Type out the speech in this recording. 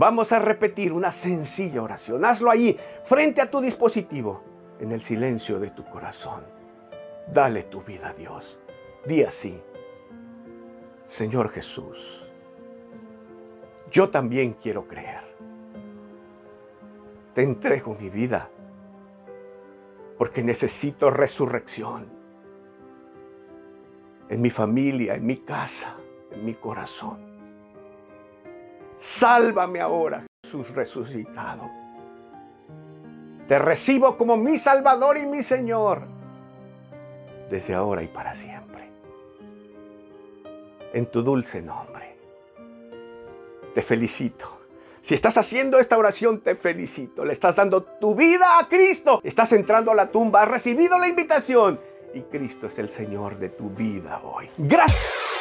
Vamos a repetir una sencilla oración. Hazlo allí, frente a tu dispositivo, en el silencio de tu corazón. Dale tu vida a Dios. Di así, Señor Jesús, yo también quiero creer. Te entrego mi vida porque necesito resurrección en mi familia, en mi casa, en mi corazón. Sálvame ahora, Jesús resucitado. Te recibo como mi Salvador y mi Señor, desde ahora y para siempre. En tu dulce nombre. Te felicito. Si estás haciendo esta oración, te felicito. Le estás dando tu vida a Cristo. Estás entrando a la tumba, has recibido la invitación. Y Cristo es el Señor de tu vida hoy. Gracias.